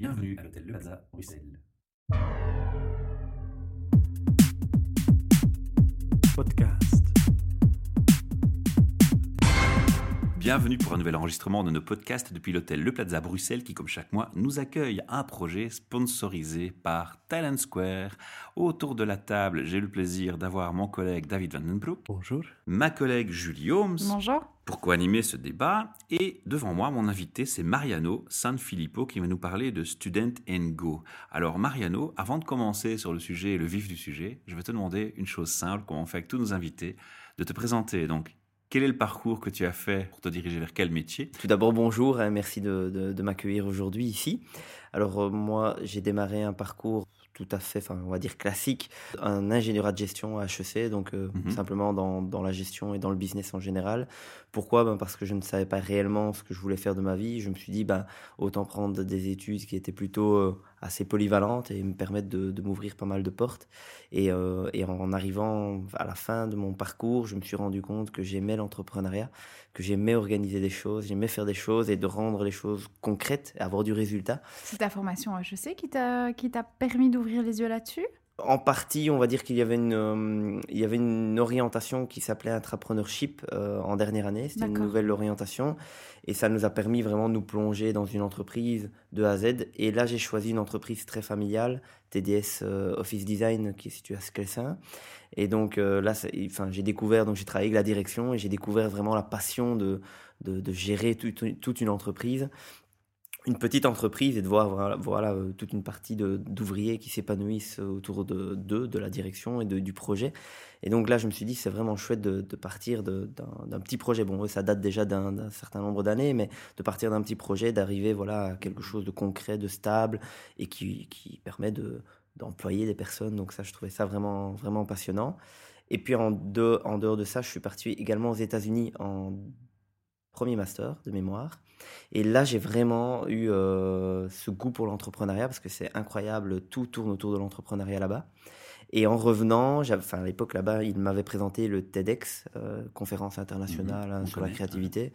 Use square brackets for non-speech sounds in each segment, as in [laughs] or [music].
Bienvenue à l'hôtel Le Plaza, Bruxelles. Podcast. Bienvenue pour un nouvel enregistrement de nos podcasts depuis l'hôtel Le Plaza Bruxelles qui, comme chaque mois, nous accueille un projet sponsorisé par Talent Square. Autour de la table, j'ai le plaisir d'avoir mon collègue David Vandenbroek, Bonjour. ma collègue Julie Holmes, Bonjour. Pour co-animer ce débat? Et devant moi, mon invité, c'est Mariano Sanfilippo qui va nous parler de Student and Go. Alors Mariano, avant de commencer sur le sujet et le vif du sujet, je vais te demander une chose simple, comme on fait avec tous nos invités, de te présenter. Donc, quel est le parcours que tu as fait pour te diriger vers quel métier? Tout d'abord, bonjour, hein, merci de m'accueillir aujourd'hui ici. Alors euh, moi, j'ai démarré un parcours tout à fait, enfin, on va dire classique, un ingénierat de gestion à HEC, donc euh, Mhm. simplement dans, dans la gestion et dans le business en général. Pourquoi? Ben, Parce que je ne savais pas réellement ce que je voulais faire de ma vie. Je me suis dit, ben, autant prendre des études qui étaient plutôt euh, assez polyvalentes et me permettre de, de m'ouvrir pas mal de portes. Et, euh, et en arrivant à la fin de mon parcours, je me suis rendu compte que j'aimais l'entrepreneuriat, que j'aimais organiser des choses, j'aimais faire des choses et de rendre les choses concrètes, et avoir du résultat. Ta formation HEC qui t'a qui t'a permis d'ouvrir les yeux là-dessus? En partie, on va dire qu'il y avait une, euh, il y avait une orientation qui s'appelait entrepreneurship euh, en dernière année. C'était une nouvelle orientation et ça nous a permis vraiment de nous plonger dans une entreprise de A à Z. Et là, j'ai choisi une entreprise très familiale, TDS euh, Office Design, qui est située à Skelsin. Et donc euh, là, enfin, j'ai découvert, donc j'ai travaillé avec la direction et j'ai découvert vraiment la passion de, de, de gérer toute une entreprise une petite entreprise et de voir voilà, euh, toute une partie de- d'ouvriers qui s'épanouissent autour de d'eux, de la direction et de- du projet. Et donc là, je me suis dit, c'est vraiment chouette de, de partir de- d'un petit projet. Bon, ça date déjà d'un certain nombre d'années, mais de partir d'un petit projet, d'arriver voilà, à quelque chose de concret, de stable et qui, qui permet de- d'employer des personnes. Donc ça, je trouvais ça vraiment, vraiment passionnant. Et puis en, deux, en dehors de ça, je suis parti également aux États-Unis en premier master de mémoire. Et là, j'ai vraiment eu euh, ce goût pour l'entrepreneuriat parce que c'est incroyable, tout tourne autour de l'entrepreneuriat là-bas. Et en revenant, enfin, à l'époque là-bas, il m'avait présenté le TEDx, euh, conférence internationale Mhm, on sur la créativité.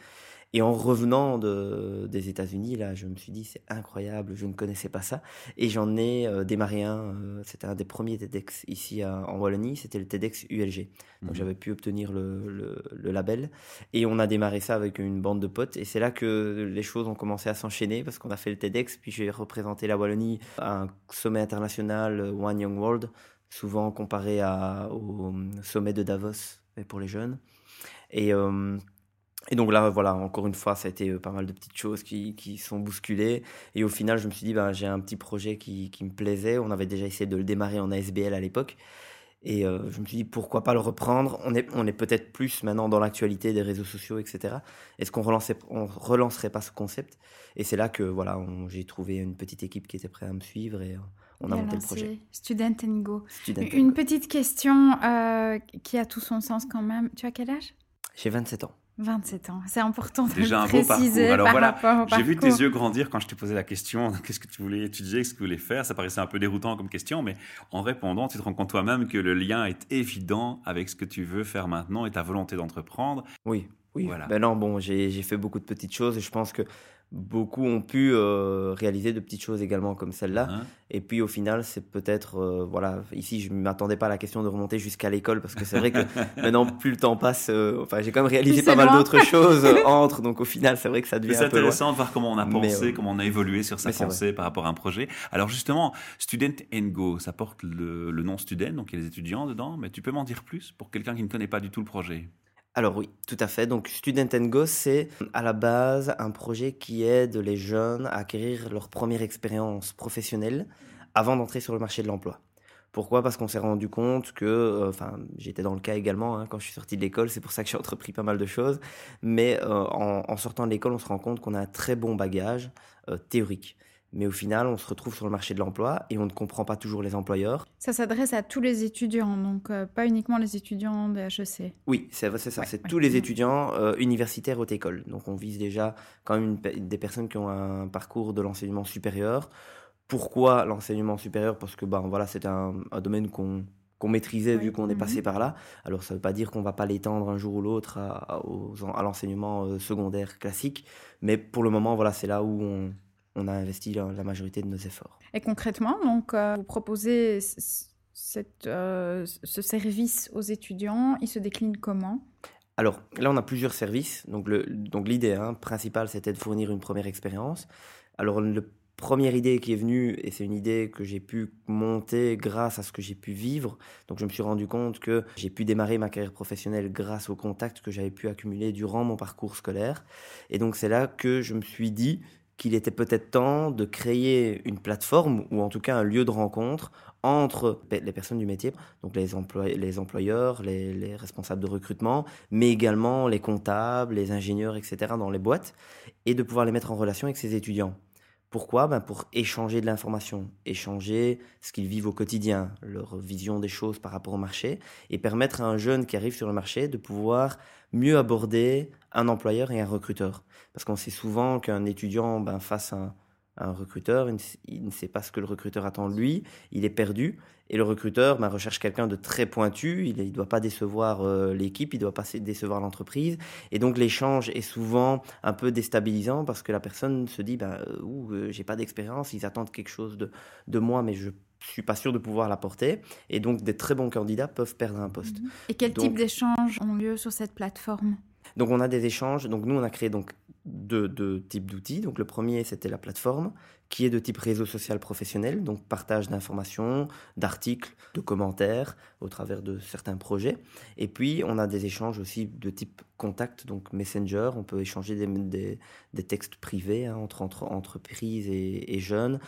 Et en revenant de, des États-Unis, là, je me suis dit, c'est incroyable, je ne connaissais pas ça. Et j'en ai euh, démarré un, euh, c'était un des premiers TEDx ici à- en Wallonie, c'était le TEDx ULG. Donc Mhm. j'avais pu obtenir le, le- le label. Et on a démarré ça avec une bande de potes. Et c'est là que les choses ont commencé à s'enchaîner parce qu'on a fait le TEDx, puis j'ai représenté la Wallonie à un sommet international, One Young World, souvent comparé au sommet de Davos mais pour les jeunes. Et, euh, et donc là, voilà, encore une fois, ça a été euh, pas mal de petites choses qui, sont bousculées. Et au final, je me suis dit, ben, j'ai un petit projet qui, me plaisait. On avait déjà essayé de le démarrer en ASBL à l'époque. Et euh, je me suis dit, pourquoi pas le reprendre? On est, on est peut-être plus maintenant dans l'actualité des réseaux sociaux, etc. Est-ce qu'on on relancerait pas ce concept? Et c'est là que voilà, j'ai trouvé une petite équipe qui était prête à me suivre on a monté le projet. Student and Go. Student Une Go. petite question euh, qui a tout son sens quand même. Tu as quel âge? J'ai 27 ans. 27 ans. C'est important de Déjà le un beau préciser parcours. Alors par voilà, rapport au J'ai vu tes yeux grandir quand je t'ai posé la question. [laughs] Qu'est-ce que tu voulais étudier, qu'est-ce que tu voulais faire? Ça paraissait un peu déroutant comme question, mais en répondant, tu te rends compte toi-même que le lien est évident avec ce que tu veux faire maintenant et ta volonté d'entreprendre. Oui, oui. Voilà. Ben non, bon, j'ai j'ai fait beaucoup de petites choses et je pense que beaucoup ont pu euh, réaliser de petites choses également comme celle-là. hein. Et puis au final, c'est peut-être, euh, voilà, ici je ne m'attendais pas à la question de remonter jusqu'à l'école parce que c'est vrai que [laughs] maintenant, plus le temps passe, euh, enfin j'ai quand même réalisé pas mal d'autres [laughs] choses entre, donc au final, c'est vrai que ça devient c'est un peu loin. intéressant de voir comment on a Mais, pensé, euh, comment on a évolué sur sa pensée par rapport à un projet. Alors justement, Student and Go, ça porte le, le nom student, donc il y a les étudiants dedans, mais tu peux m'en dire plus pour quelqu'un qui ne connaît pas du tout le projet? Alors oui, tout à fait. Donc Student Go, c'est à la base un projet qui aide les jeunes à acquérir leur première expérience professionnelle avant d'entrer sur le marché de l'emploi. Pourquoi? Parce qu'on s'est rendu compte que, euh, enfin, j'étais dans le cas également hein, quand je suis sorti de l'école, c'est pour ça que j'ai entrepris pas mal de choses. Mais euh, en, sortant de l'école, on se rend compte qu'on a un très bon bagage euh, théorique. Mais au final, on se retrouve sur le marché de l'emploi et on ne comprend pas toujours les employeurs. Ça s'adresse à tous les étudiants, donc euh, pas uniquement les étudiants de HEC. Oui, c'est ça. Ouais, c'est ouais. tous les Mhm. étudiants euh, universitaires haute école. Donc on vise déjà quand même une des personnes qui ont un parcours de l'enseignement supérieur. Pourquoi l'enseignement supérieur? Parce que ben voilà, c'est un, un domaine qu'on qu'on maîtrisait Oui. vu qu'on est Mhm. passé par là. Alors ça ne veut pas dire qu'on va pas l'étendre un jour ou l'autre à, à l'enseignement euh, secondaire classique, mais pour le moment voilà, c'est là où on on a investi la, majorité de nos efforts. Et concrètement, donc, euh, vous proposez cette, euh, ce service aux étudiants, il se décline comment? Alors là, on a plusieurs services. Donc, le, donc l'idée hein, principale, c'était de fournir une première expérience. Alors, le première idée qui est venue, et c'est une idée que j'ai pu monter grâce à ce que j'ai pu vivre. Donc je me suis rendu compte que j'ai pu démarrer ma carrière professionnelle grâce aux contacts que j'avais pu accumuler durant mon parcours scolaire. Et donc c'est là que je me suis dit qu'il était peut-être temps de créer une plateforme ou en tout cas un lieu de rencontre entre les personnes du métier, donc les, employeurs, les, les, responsables de recrutement, mais également les comptables, les ingénieurs, etc. dans les boîtes, et de pouvoir les mettre en relation avec ces étudiants. Pourquoi? Ben Pour échanger de l'information, échanger ce qu'ils vivent au quotidien, leur vision des choses par rapport au marché, et permettre à un jeune qui arrive sur le marché de pouvoir mieux aborder un employeur et un recruteur. Parce qu'on sait souvent qu'un étudiant, ben, face à un, recruteur, il ne, sait pas ce que le recruteur attend de lui, il est perdu. Et le recruteur ben, recherche quelqu'un de très pointu, il ne doit pas décevoir euh, l'équipe, il ne doit pas décevoir l'entreprise. Et donc l'échange est souvent un peu déstabilisant parce que la personne se dit, ben, euh, euh, j'ai pas d'expérience, ils attendent quelque chose de, de moi, mais je suis pas sûr de pouvoir l'apporter. Et donc, des très bons candidats peuvent perdre un poste. Mhm. Et quel type d'échanges ont lieu sur cette plateforme? Donc, on a des échanges. Donc, nous, on a créé donc deux, types d'outils. Donc, le premier, c'était la plateforme, qui est de type réseau social professionnel, donc partage d'informations, d'articles, de commentaires au travers de certains projets. Et puis, on a des échanges aussi de type contact, donc Messenger. On peut échanger des, textes privés hein, entre, entre entreprises et jeunes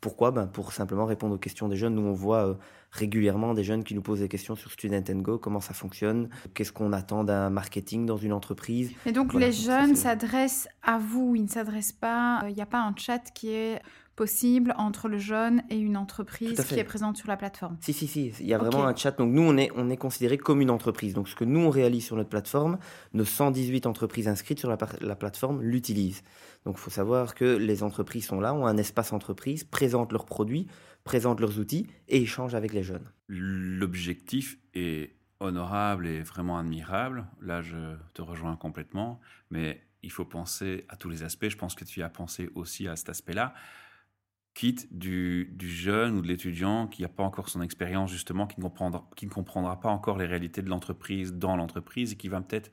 pourquoi? Ben Pour simplement répondre aux questions des jeunes. Nous, on voit euh, régulièrement des jeunes qui nous posent des questions sur Student Go, comment ça fonctionne, qu'est-ce qu'on attend d'un marketing dans une entreprise. Et donc les jeunes s'adressent à vous, ils ne s'adressent pas, euh, il n'y a pas un chat qui est possible entre le jeune et une entreprise qui est présente sur la plateforme. Si, si, si, il y a vraiment un chat. Donc nous, on est, on est considéré comme une entreprise. Donc ce que nous, on réalise sur notre plateforme, nos 118 entreprises inscrites sur la, la plateforme l'utilisent. Donc il faut savoir que les entreprises sont là, ont un espace entreprise, présentent leurs produits, présentent leurs outils et échangent avec les jeunes. L'objectif est honorable et vraiment admirable. Là, je te rejoins complètement, mais il faut penser à tous les aspects. Je pense que tu as pensé aussi à cet aspect-là quitte du, jeune ou de l'étudiant qui n'a pas encore son expérience, justement, qui ne, comprendra, pas encore les réalités de l'entreprise dans l'entreprise et qui va peut-être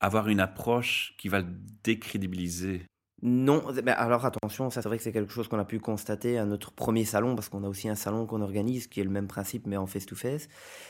avoir une approche qui va décrédibiliser non, alors attention, ça c'est vrai que c'est quelque chose qu'on a pu constater à notre premier salon, parce qu'on a aussi un salon qu'on organise qui est le même principe mais en face-to-face.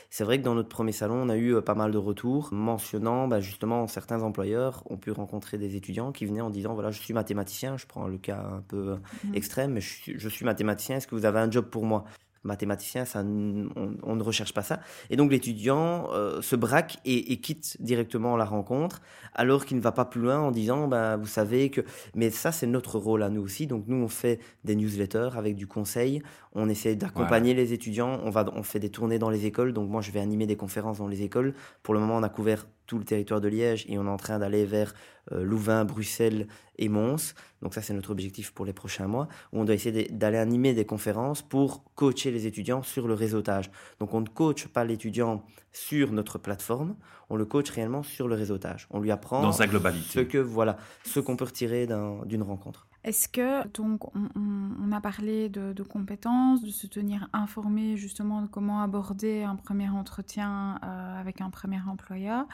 C'est vrai que dans notre premier salon, on a eu euh, pas mal de retours mentionnant bah, justement certains employeurs ont pu rencontrer des étudiants qui venaient en disant voilà, je suis mathématicien, je prends le cas un peu mmh. extrême, mais je suis mathématicien, est-ce que vous avez un job pour moi? Mathématicien, ça, on, ne recherche pas ça. Et donc l'étudiant euh, se braque et, quitte directement la rencontre, alors qu'il ne va pas plus loin en disant, ben, vous savez que... Mais ça, c'est notre rôle à nous aussi. Donc nous, on fait des newsletters avec du conseil, on essaie d'accompagner les étudiants, on, va, on fait des tournées dans les écoles. Donc moi, je vais animer des conférences dans les écoles. Pour le moment, on a couvert tout le territoire de Liège et on est en train d'aller vers euh, Louvain, Bruxelles et Mons. Donc ça, c'est notre objectif pour les prochains mois, où on doit essayer d'aller animer des conférences pour coacher les étudiants sur le réseautage. Donc on ne coach pas l'étudiant sur notre plateforme, on le coach réellement sur le réseautage. On lui apprend dans sa globalité. ce que voilà, ce qu'on peut retirer d'une rencontre. Est-ce que, donc, on, a parlé de, compétences, de se tenir informé justement de comment aborder un premier entretien euh, avec un premier employeur?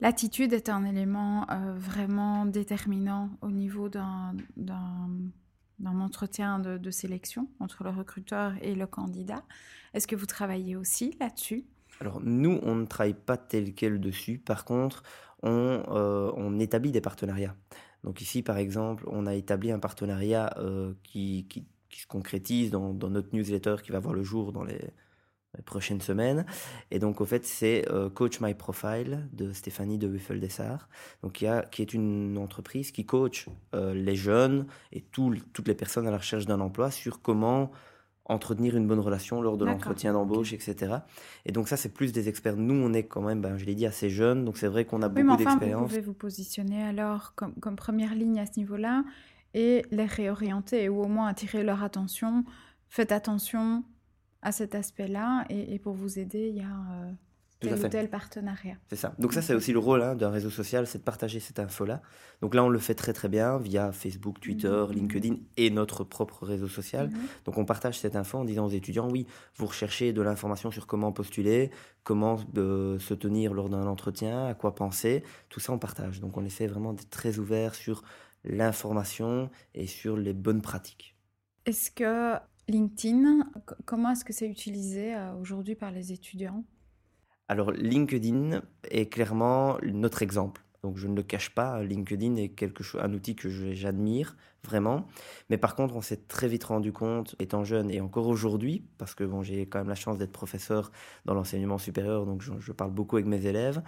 L'attitude est un élément euh, vraiment déterminant au niveau d'un entretien de, sélection entre le recruteur et le candidat. Est-ce que vous travaillez aussi là-dessus? Alors nous, on ne travaille pas tel quel dessus. Par contre, on, euh, on établit des partenariats. Donc ici, par exemple, on a établi un partenariat euh, qui, se concrétise dans, notre newsletter qui va voir le jour dans les, prochaines semaines. Et donc, au fait, c'est euh, Coach My Profile de Stéphanie de Wiffel-Dessart, donc qui, a, qui est une entreprise qui coach euh, les jeunes et toutes les personnes à la recherche d'un emploi sur comment entretenir une bonne relation lors de l'entretien d'embauche, etc. Et donc ça, c'est plus des experts. Nous, on est quand même, ben, je l'ai dit, assez jeunes, donc c'est vrai qu'on a beaucoup d'expérience. Vous pouvez vous positionner alors comme, comme première ligne à ce niveau-là et les réorienter ou au moins attirer leur attention. Faites attention à cet aspect-là et, pour vous aider, il y a... Euh, Tout tel ou tel partenariat. C'est ça. Donc ça, c'est aussi le rôle hein, d'un réseau social, c'est de partager cette info-là. Donc là, on le fait très très bien via Facebook, Twitter, Mhm. LinkedIn et notre propre réseau social. Mhm. Donc on partage cette info en disant aux étudiants, oui, vous recherchez de l'information sur comment postuler, comment euh, se tenir lors d'un entretien, à quoi penser. Tout ça, on partage. Donc on essaie vraiment d'être très ouvert sur l'information et sur les bonnes pratiques. Est-ce que LinkedIn, comment est-ce que c'est utilisé euh, aujourd'hui par les étudiants? Alors LinkedIn est clairement notre exemple. Donc je ne le cache pas, LinkedIn est quelque chose, un outil que j'admire vraiment. Mais par contre, on s'est très vite rendu compte, étant jeune et encore aujourd'hui, parce que bon, j'ai quand même la chance d'être professeur dans l'enseignement supérieur, donc je, je parle beaucoup avec mes élèves.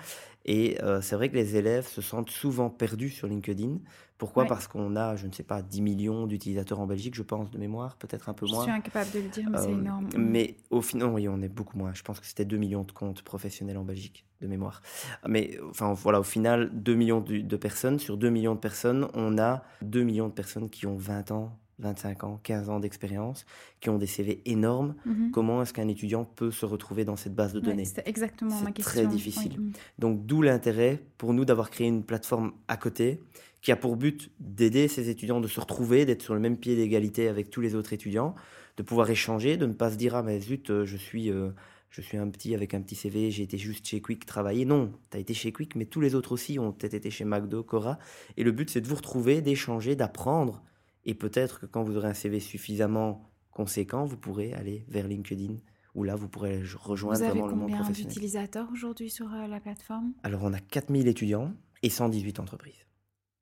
Et euh, c'est vrai que les élèves se sentent souvent perdus sur LinkedIn. Pourquoi Ouais. Parce qu'on a, je ne sais pas, 10 millions d'utilisateurs en Belgique, je pense, de mémoire, peut-être un peu Je moins. suis incapable de le dire, mais c'est Euh, énorme. Mais au final, oui, on est beaucoup moins. Je pense que c'était 2 millions de comptes professionnels en Belgique, de mémoire. Mais enfin, voilà, au final, 2 millions de, de personnes. Sur 2 millions de personnes, on a 2 millions de personnes qui ont 20 ans, 25 ans, 15 ans d'expérience, qui ont des CV énormes. Mhm. Comment est-ce qu'un étudiant peut se retrouver dans cette base de Ouais, données C'était exactement C'est ma très question. difficile. Oui. Donc d'où l'intérêt pour nous d'avoir créé une plateforme à côté qui a pour but d'aider ces étudiants de se retrouver, d'être sur le même pied d'égalité avec tous les autres étudiants, de pouvoir échanger, de ne pas se dire ah mais zut euh, je suis euh, je suis un petit avec un petit CV, j'ai été juste chez Quick travailler. Non, tu as été chez Quick, mais tous les autres aussi ont peut-être été chez McDo, Cora. Et le but c'est de vous retrouver, d'échanger, d'apprendre. Et peut-être que quand vous aurez un CV suffisamment conséquent, vous pourrez aller vers LinkedIn, où là vous pourrez rejoindre Vous avez vraiment le monde combien professionnel. d'utilisateurs aujourd'hui sur euh, la plateforme? Alors, on a 4000 étudiants et 118 entreprises.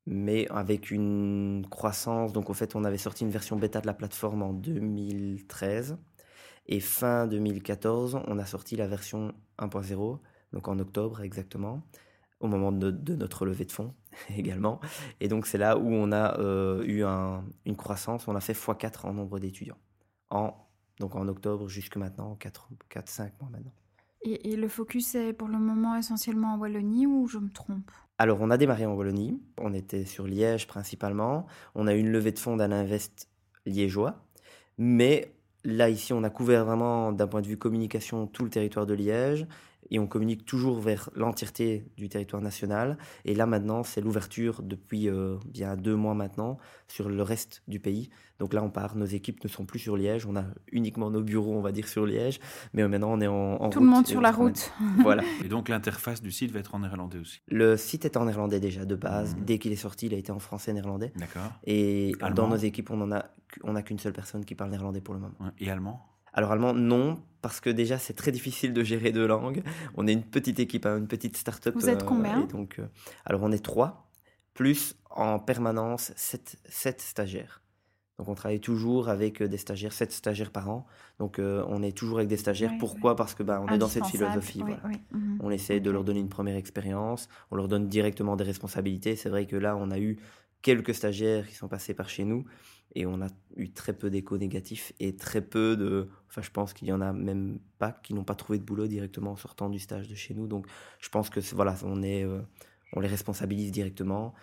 Mais avec une croissance, donc au fait, on avait sorti une version bêta de la plateforme en 2013. Et fin 2014, on a sorti la version 1.0, donc en octobre exactement, au moment de, notre levée de fonds [laughs] également. Et donc, c'est là où on a euh, eu un- une croissance, on a fait x4 en nombre d'étudiants. En, donc en octobre jusque maintenant, 4, 4 5 mois maintenant. et, et le focus est pour le moment essentiellement en Wallonie ou je me trompe? Alors, on a démarré en Wallonie. On était sur Liège principalement. On a eu une levée de fonds d'un invest liégeois. Mais là, ici, on a couvert vraiment, d'un point de vue communication, tout le territoire de Liège. Et on communique toujours vers l'entièreté du territoire national. Et là, maintenant, c'est l'ouverture depuis euh, bien deux mois maintenant sur le reste du pays. Donc là, on part. Nos équipes ne sont plus sur Liège. On a uniquement nos bureaux, on va dire, sur Liège. Mais euh, maintenant, on est en, en Tout le monde sur on la route. [laughs] Voilà. Et donc l'interface du site va être en néerlandais aussi. Le site est en néerlandais déjà de base. Mhm. Dès qu'il est sorti, il a été en français et néerlandais. D'accord. Et Allemand dans nos équipes, on en a, qu'une seule personne qui parle néerlandais pour le moment. Et allemand? Alors allemand, non, parce que déjà c'est très difficile de gérer deux langues. On est une petite équipe, hein, une petite start-up. Vous êtes combien? et donc, euh, Alors on est trois, plus en permanence sept, sept stagiaires. Donc on travaille toujours avec euh, des stagiaires, sept stagiaires par an. Donc euh, on est toujours avec des stagiaires. Pourquoi? Parce que bah, on est dans cette philosophie. oui, voilà. oui, mhm. On essaie de leur donner une première expérience, on leur donne directement des responsabilités. C'est vrai que là, on a eu quelques stagiaires qui sont passés par chez nous et on a eu très peu d'échos négatifs et très peu de... Enfin, je pense qu'il y en a même pas qui n'ont pas trouvé de boulot directement en sortant du stage de chez nous. Donc, je pense que voilà, on est, euh, on les responsabilise directement.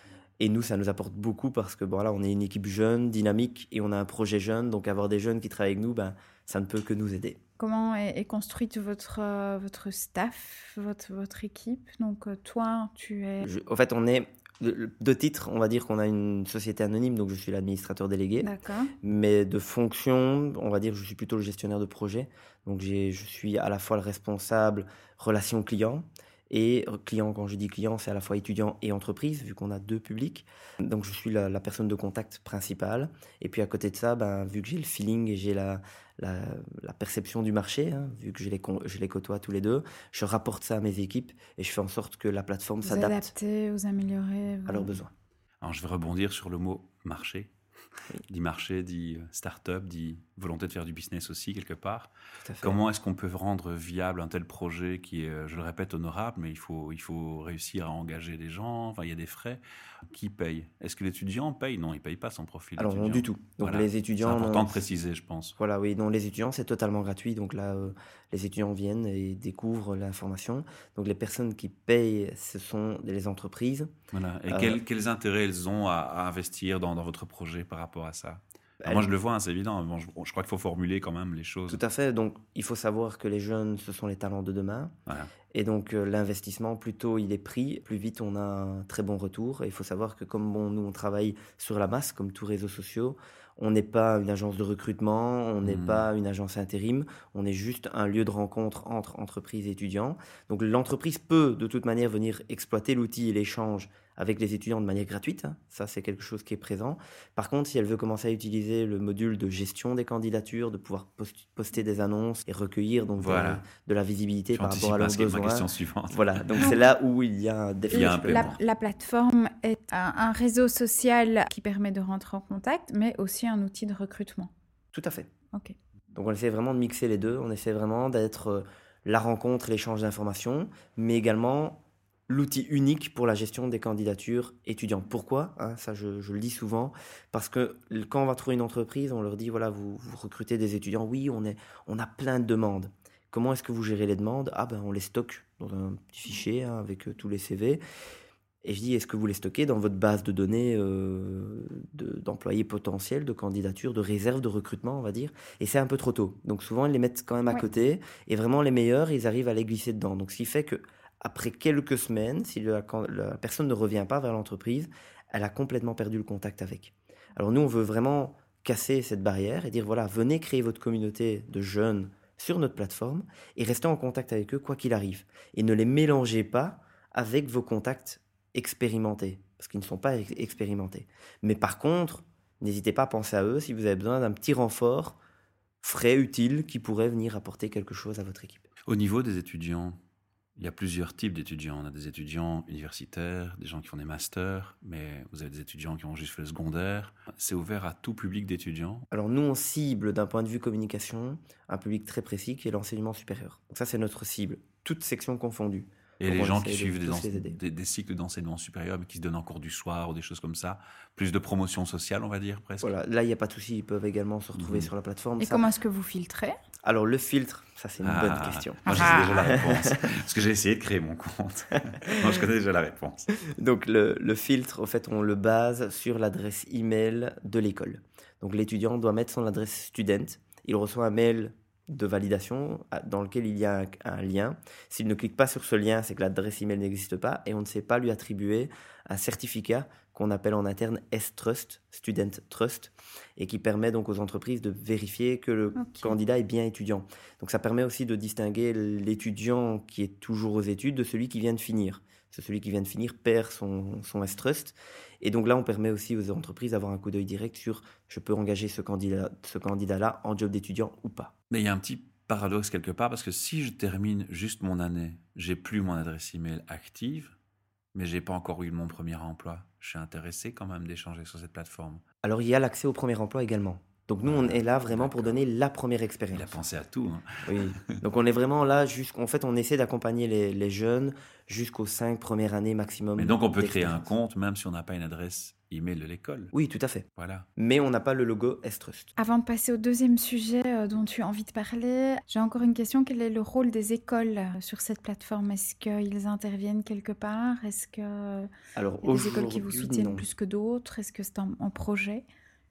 Et nous, ça nous apporte beaucoup parce que bon, voilà, on est une équipe jeune, dynamique et on a un projet jeune. Donc, avoir des jeunes qui travaillent avec nous, ben, ça ne peut que nous aider. Comment est, est construite votre, euh, votre staff, votre, votre équipe? Donc euh, toi, tu es... Je- en fait, on est de, titre, on va dire qu'on a une société anonyme, donc je suis l'administrateur délégué. Mais de fonction, on va dire que je suis plutôt le gestionnaire de projet. Donc j'ai, je suis à la fois le responsable relation client. Et euh, client, quand je dis client, c'est à la fois étudiant et entreprise, vu qu'on a deux publics. Donc je suis la, la personne de contact principale. Et puis à côté de ça, ben, vu que j'ai le feeling et j'ai la, la, la perception du marché, hein, vu que je les, con- je les côtoie tous les deux, je rapporte ça à mes équipes et je fais en sorte que la plateforme Vous s'adapte adaptez, vous améliorez. vous- à leurs besoins. Alors je vais rebondir sur le mot marché. Dit marché, dit euh, start-up, dit volonté de faire du business aussi quelque part. Comment est-ce qu'on peut rendre viable un tel projet qui est, euh, je le répète, honorable, mais il faut, il faut réussir à engager des gens, enfin il y a des frais. Qui paye? Est-ce que l'étudiant paye? Non, il ne paye pas son profil. Alors non du tout. Donc Voilà. les C'est étudiants... important non, de préciser, je pense. Voilà, oui, non, les étudiants, c'est totalement gratuit. Donc là, euh, les étudiants viennent et découvrent l'information. Donc les personnes qui payent, ce sont les entreprises. Voilà. Et Euh, quels, quels intérêts elles ont à, à investir dans, dans votre projet par rapport à ça? Ah, moi, je le vois, hein, c'est évident. Bon, je, je crois qu'il faut formuler quand même les choses. Tout à fait. Donc, il faut savoir que les jeunes, ce sont les talents de demain. Voilà. Et donc, euh, l'investissement, plus tôt il est pris, plus vite on a un très bon retour. Et il faut savoir que comme nous, on travaille sur la masse, comme tous réseaux sociaux, on n'est pas une agence de recrutement, on n'est Hmm. pas une agence intérim, on est juste un lieu de rencontre entre entreprises et étudiants. Donc, l'entreprise peut de toute manière venir exploiter l'outil et l'échange avec les étudiants de manière gratuite. hein. Ça, c'est quelque chose qui est présent. Par contre, si elle veut commencer à utiliser le module de gestion des candidatures, de pouvoir post- poster des annonces et recueillir donc de- Voilà. de, la visibilité Tu par rapport à leurs est ma besoins. question suivante. Voilà, donc c'est là où il y a un défi. La, la plateforme est un, un réseau social qui permet de rentrer en contact, mais aussi un outil de recrutement. Tout à fait. Ok. Donc on essaie vraiment de mixer les deux. On essaie vraiment d'être euh, la rencontre, l'échange d'informations, mais également l'outil unique pour la gestion des candidatures étudiantes. Pourquoi? Hein, Ça, je, je le dis souvent. Parce que quand on va trouver une entreprise, on leur dit, voilà, vous, vous recrutez des étudiants. Oui, on, est, on a plein de demandes. Comment est-ce que vous gérez les demandes? Ah ben, on les stocke dans un petit fichier hein, avec euh, tous les CV. Et je dis, est-ce que vous les stockez dans votre base de données euh, de- d'employés potentiels, de candidatures, de réserves de recrutement, on va dire? Et c'est un peu trop tôt. Donc souvent, ils les mettent quand même à Ouais. côté. Et vraiment, les meilleurs, ils arrivent à les glisser dedans. Donc ce qui fait que après quelques semaines, si la, personne ne revient pas vers l'entreprise, elle a complètement perdu le contact avec. Alors nous, on veut vraiment casser cette barrière et dire, voilà, venez créer votre communauté de jeunes sur notre plateforme et restez en contact avec eux quoi qu'il arrive. Et ne les mélangez pas avec vos contacts expérimentés, parce qu'ils ne sont pas ex- expérimentés. Mais par contre, n'hésitez pas à penser à eux si vous avez besoin d'un petit renfort frais, utile, qui pourrait venir apporter quelque chose à votre équipe. Au niveau des étudiants, il y a plusieurs types d'étudiants. On a des étudiants universitaires, des gens qui font des masters, mais vous avez des étudiants qui ont juste fait le secondaire. C'est ouvert à tout public d'étudiants. Alors nous, on cible d'un point de vue communication un public très précis qui est l'enseignement supérieur. Donc ça, c'est notre cible, toutes sections confondues. Et Donc les gens qui suivent des, cycles d'enseignement supérieur, mais qui se donnent en cours du soir ou des choses comme ça. Plus de promotion sociale, on va dire, presque. Voilà, là, il n'y a pas de souci, ils peuvent également se retrouver Mhm. sur la plateforme. Et Ça- comment est-ce que vous filtrez? Alors le filtre, ça c'est une Ah, bonne question. Moi, je Ah. sais déjà la réponse. [laughs] Parce que j'ai essayé de créer mon compte. [laughs] moi, je connais déjà la réponse. Donc le, le filtre, au fait, on le base sur l'adresse email de l'école. Donc l'étudiant doit mettre son adresse student. Il reçoit un mail de validation à- dans lequel il y a un, un lien. S'il ne clique pas sur ce lien, c'est que l'adresse email n'existe pas et on ne sait pas lui attribuer un certificat qu'on appelle en interne S-Trust, Student Trust, et qui permet donc aux entreprises de vérifier que le candidat est bien étudiant. Donc ça permet aussi de distinguer l'étudiant qui est toujours aux études de celui qui vient de finir. C'est celui qui vient de finir perd son, son S-Trust. Et donc là, on permet aussi aux entreprises d'avoir un coup d'œil direct sur je peux engager ce candidat, ce candidat-là en job d'étudiant ou pas. Mais il y a un petit paradoxe quelque part, parce que si je termine juste mon année, j'ai plus mon adresse email active, mais j'ai pas encore eu mon premier emploi. Je suis intéressé quand même d'échanger sur cette plateforme. Alors il y a l'accès au premier emploi également. Donc nous, on est là vraiment pour donner la première expérience. Il a pensé à tout. hein. Oui. [laughs] Donc on est vraiment là, jusqu'en fait, on essaie d'accompagner les, les jeunes jusqu'aux cinq premières années maximum. Mais donc on peut créer un compte même si on n'a pas une adresse email de l'école. Oui, tout à fait. Voilà. Mais on n'a pas le logo S-Trust. Avant de passer au deuxième sujet euh, dont tu as envie de parler, j'ai encore une question. Quel est le rôle des écoles sur cette plateforme? Est-ce qu'ils interviennent quelque part? Est-ce qu'il Alors y a des écoles qui vous soutiennent non. plus que d'autres? Est-ce que c'est un, un projet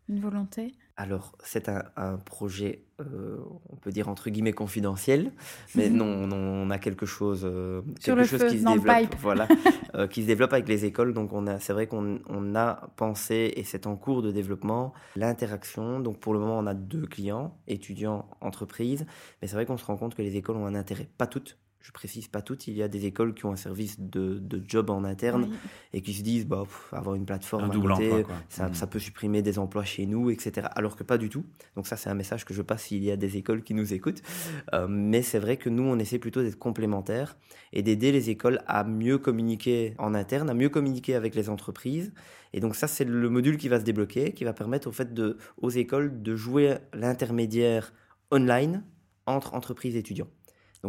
Une volonté? Alors, c'est un, un projet, euh, on peut dire entre guillemets confidentiel, mais [laughs] non, non, on a quelque chose, euh, Sur quelque le chose feu, qui se développe, pipe. voilà, [laughs] euh, qui se développe avec les écoles. Donc, on a, c'est vrai qu'on on a pensé et c'est en cours de développement l'interaction. Donc, pour le moment, on a deux clients, étudiants, entreprises, mais c'est vrai qu'on se rend compte que les écoles ont un intérêt, pas toutes. Je précise pas toutes, il y a des écoles qui ont un service de, de job en interne Oui. et qui se disent bah, pff, avoir une plateforme Un à double côté, emploi, quoi. Ça, Mhm. ça peut supprimer des emplois chez nous, etc. Alors que pas du tout. Donc ça, c'est un message que je passe s'il y a des écoles qui nous écoutent. Euh, mais c'est vrai que nous, on essaie plutôt d'être complémentaires et d'aider les écoles à mieux communiquer en interne, à mieux communiquer avec les entreprises. Et donc ça, c'est le module qui va se débloquer, qui va permettre au fait de, aux écoles de jouer l'intermédiaire online entre entreprises et étudiants.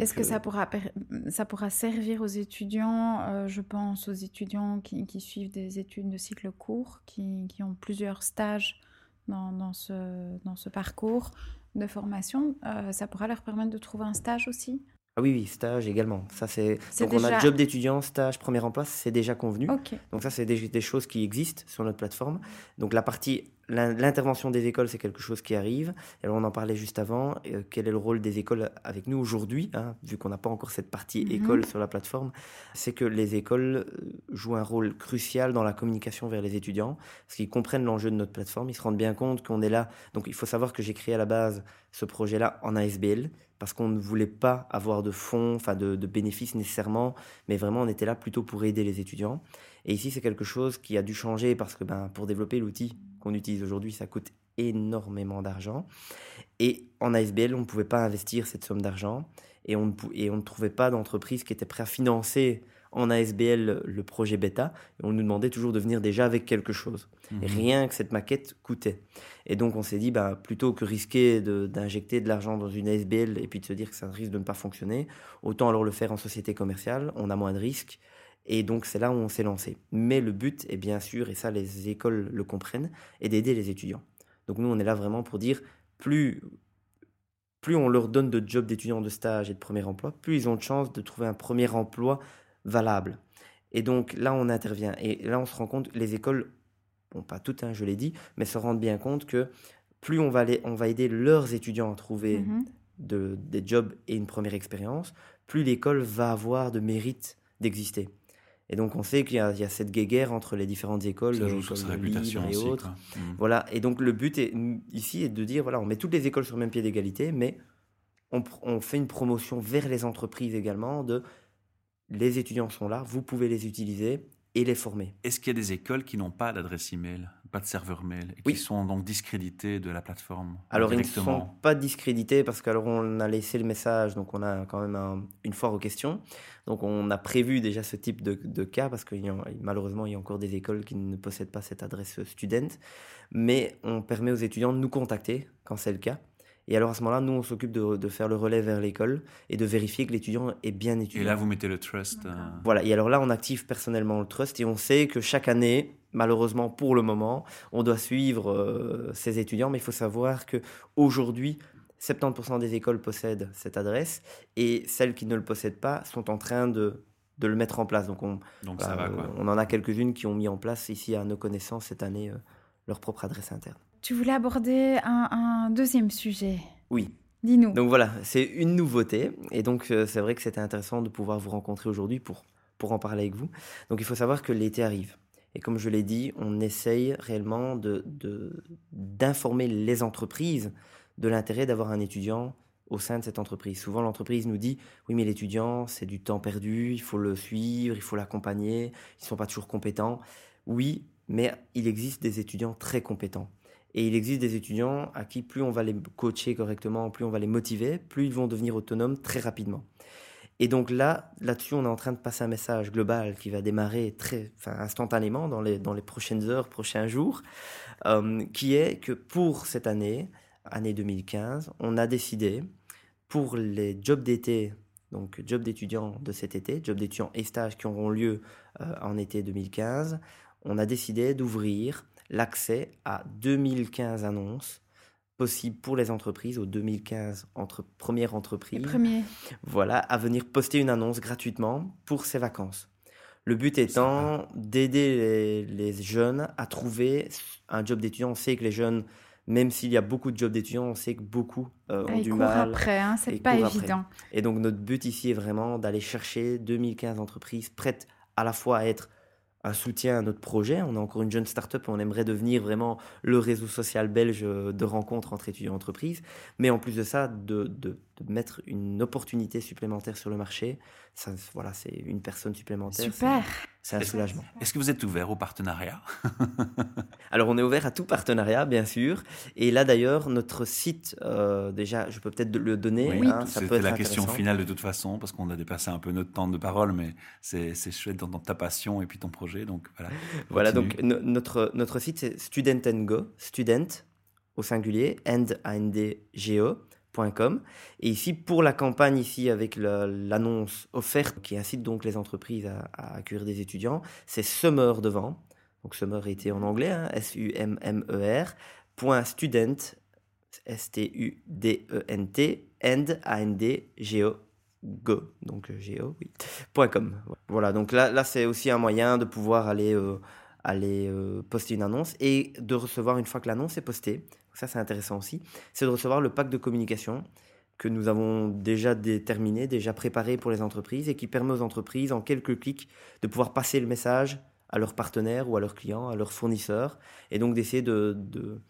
Est-ce que euh, ça pourra, per- ça pourra servir aux étudiants euh, Je pense aux étudiants qui, qui suivent des études de cycle court, qui, qui ont plusieurs stages dans, dans, ce, dans ce parcours de formation. Euh, ça pourra leur permettre de trouver un stage aussi? Ah oui, oui, stage également. Ça, c'est... Donc on a job d'étudiant, stage, premier emploi, c'est déjà convenu. Donc ça, c'est des, des choses qui existent sur notre plateforme. Donc la partie l'intervention des écoles, c'est quelque chose qui arrive. Alors, on en parlait juste avant. Euh, quel est le rôle des écoles avec nous aujourd'hui, hein, vu qu'on n'a pas encore cette partie mhm. école sur la plateforme C'est que les écoles euh, jouent un rôle crucial dans la communication vers les étudiants, parce qu'ils comprennent l'enjeu de notre plateforme, ils se rendent bien compte qu'on est là. Donc, il faut savoir que j'ai créé à la base ce projet-là en ASBL, parce qu'on ne voulait pas avoir de fonds, enfin de, de bénéfices nécessairement, mais vraiment on était là plutôt pour aider les étudiants. Et ici, c'est quelque chose qui a dû changer parce que ben, pour développer l'outil qu'on utilise aujourd'hui, ça coûte énormément d'argent. Et en ASBL, on ne pouvait pas investir cette somme d'argent et on, ne, et on ne trouvait pas d'entreprise qui était prête à financer en ASBL le projet bêta. Et on nous demandait toujours de venir déjà avec quelque chose. Mhm. Rien que cette maquette coûtait. Et donc on s'est dit, bah, plutôt que risquer d'injecter de, l'argent dans une ASBL et puis de se dire que ça risque de ne pas fonctionner, autant alors le faire en société commerciale, on a moins de risques et donc c'est là où on s'est lancé. Mais le but est bien sûr, et ça les écoles le comprennent, est d'aider les étudiants. Donc nous on est là vraiment pour dire, plus, plus on leur donne de jobs d'étudiants de stage et de premier emploi, plus ils ont de chances de trouver un premier emploi valable. Et donc là on intervient. Et là on se rend compte, les écoles, bon pas toutes, hein, je l'ai dit, mais se rendent bien compte que plus on va, on va aider leurs étudiants à trouver de, des jobs et une première expérience, plus l'école va avoir de mérite d'exister. Et donc on sait qu'il y, a cette guéguerre entre les différentes écoles, comme sa réputation et autres. Mmh. Voilà. Et donc le but est, ici est de dire voilà, on met toutes les écoles sur le même pied d'égalité, mais on, on, fait une promotion vers les entreprises également de les étudiants sont là, vous pouvez les utiliser et les former. Est-ce qu'il y a des écoles qui n'ont pas d'adresse email, pas de serveur mail, et qui sont donc discréditées de la plateforme Alors ils ne sont pas discrédités parce qu'on a laissé le message, donc on a quand même une foire aux questions. Donc on a prévu déjà ce type de, cas parce que malheureusement il y a encore des écoles qui ne possèdent pas cette adresse student, mais on permet aux étudiants de nous contacter quand c'est le cas. Et alors à ce moment-là, nous, on s'occupe de, faire le relais vers l'école et de vérifier que l'étudiant est bien étudié. Et là, vous mettez le trust. Euh, voilà, et alors là, on active personnellement le trust et on sait que chaque année, malheureusement pour le moment, on doit suivre euh, ces étudiants, mais il faut savoir que aujourd'hui, 70% des écoles possèdent cette adresse et celles qui ne le possèdent pas sont en train de, de le mettre en place. Donc on, Donc ça va, quoi. on en a quelques-unes qui ont mis en place ici à nos connaissances cette année euh, leur propre adresse interne. Tu voulais aborder un, deuxième sujet. Oui. Dis-nous. Donc voilà, c'est une nouveauté et donc euh, c'est vrai que c'était intéressant de pouvoir vous rencontrer aujourd'hui pour, pour en parler avec vous. Donc il faut savoir que l'été arrive. Et comme je l'ai dit, on essaye réellement d'informer de, les entreprises de l'intérêt d'avoir un étudiant au sein de cette entreprise. Souvent, l'entreprise nous dit oui, mais l'étudiant, c'est du temps perdu, il faut le suivre, il faut l'accompagner, ils ne sont pas toujours compétents. Oui, mais il existe des étudiants très compétents. Et il existe des étudiants à qui plus on va les coacher correctement, plus on va les motiver, plus ils vont devenir autonomes très rapidement. Et donc là, là-dessus, on est en train de passer un message global qui va démarrer très, enfin, instantanément dans les, dans les prochaines heures, prochains jours, euh, qui est que pour cette année, année 2015, on a décidé pour les jobs d'été, donc jobs d'étudiants de cet été, jobs d'étudiants et stages qui auront lieu euh, en été 2015, on a décidé d'ouvrir l'accès à 2015 annonces possible pour les entreprises aux 2015 entre premières entreprises. Premier. Voilà, à venir poster une annonce gratuitement pour ces vacances. Le but étant d'aider les, jeunes à trouver un job d'étudiant. On sait que les jeunes, même s'il y a beaucoup de jobs d'étudiants, on sait que beaucoup euh, ont du mal. après, hein, c'est pas évident. Et donc notre but ici est vraiment d'aller chercher 2015 entreprises prêtes à la fois à être un soutien à notre projet. On est encore une jeune start-up, on aimerait devenir vraiment le réseau social belge de rencontres entre étudiants et entreprises. Mais en plus de ça, de, mettre une opportunité supplémentaire sur le marché, ça, voilà, c'est une personne supplémentaire. Super. C'est un soulagement. Est-ce que vous êtes ouvert au partenariat? [laughs] Alors, on est ouvert à tout partenariat, bien sûr. Et là, d'ailleurs, notre site, euh, déjà, je peux peut-être le donner. Oui, hein, c'était la question finale de toute façon, parce qu'on a dépassé un peu notre temps de parole, mais c'est chouette dans ta passion et puis ton projet. Donc, voilà. [laughs] Voilà, donc notre, notre site, c'est Student Go, student au singulier, and, Et ici, pour la campagne, ici, avec l'annonce offerte qui incite donc les entreprises à, accueillir des étudiants, c'est Summer devant. Donc Summer était en anglais, hein, S-U-M-M-E-R, point student, S-T-U-D-E-N-T, and, A-N-D-G-O, go, donc G-O, oui, .com. Voilà, donc là, là c'est aussi un moyen de pouvoir aller... Euh, aller euh, poster une annonce et de recevoir, une fois que l'annonce est postée, ça c'est intéressant aussi, c'est de recevoir le pack de communication que nous avons déjà déterminé, déjà préparé pour les entreprises et qui permet aux entreprises, en quelques clics, de pouvoir passer le message à leurs partenaires ou à leurs clients, à leurs fournisseurs, et donc d'essayer de, de,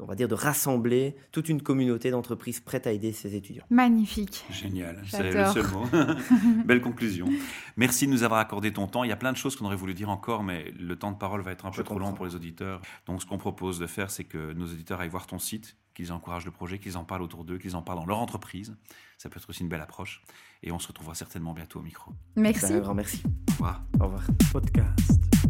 on va dire, de rassembler toute une communauté d'entreprises prêtes à aider ces étudiants. Magnifique. Génial, c'est le seul mot. [laughs] Belle conclusion. Merci de nous avoir accordé ton temps. Il y a plein de choses qu'on aurait voulu dire encore, mais le temps de parole va être un peu trop long pour les auditeurs. Donc ce qu'on propose de faire, c'est que nos auditeurs aillent voir ton site, qu'ils encouragent le projet, qu'ils en parlent autour d'eux, qu'ils en parlent dans leur entreprise. Ça peut être aussi une belle approche. Et on se retrouvera certainement bientôt au micro. Merci. Un grand merci. Au revoir. Au revoir. Podcast.